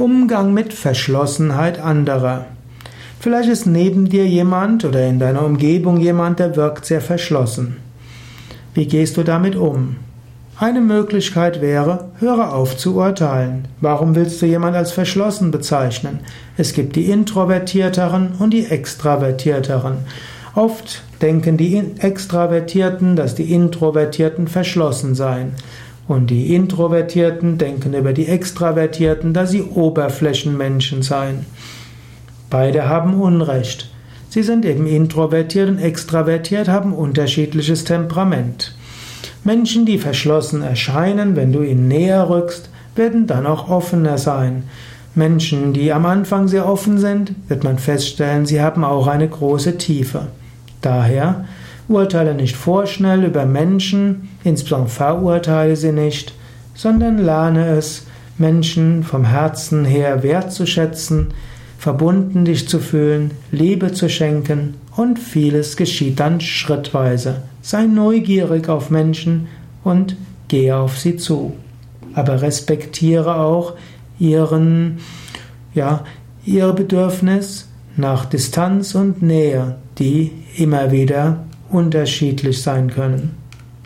Umgang mit Verschlossenheit anderer. Vielleicht ist neben dir jemand oder in deiner Umgebung jemand, der wirkt sehr verschlossen. Wie gehst du damit um? Eine Möglichkeit wäre, höre auf zu urteilen. Warum willst du jemand als verschlossen bezeichnen? Es gibt die Introvertierteren und die Extravertierteren. Oft denken die Extravertierten, dass die Introvertierten verschlossen seien. Und die Introvertierten denken über die Extravertierten, dass sie Oberflächenmenschen seien. Beide haben Unrecht. Sie sind eben introvertiert und extravertiert, haben unterschiedliches Temperament. Menschen, die verschlossen erscheinen, wenn du ihnen näher rückst, werden dann auch offener sein. Menschen, die am Anfang sehr offen sind, wird man feststellen, sie haben auch eine große Tiefe. Daher urteile nicht vorschnell über Menschen, insbesondere verurteile sie nicht, sondern lerne es, Menschen vom Herzen her wertzuschätzen, verbunden dich zu fühlen, Liebe zu schenken und vieles geschieht dann schrittweise. Sei neugierig auf Menschen und gehe auf sie zu. Aber respektiere auch ihren, ja, ihr Bedürfnis nach Distanz und Nähe, die immer wieder unterschiedlich sein können.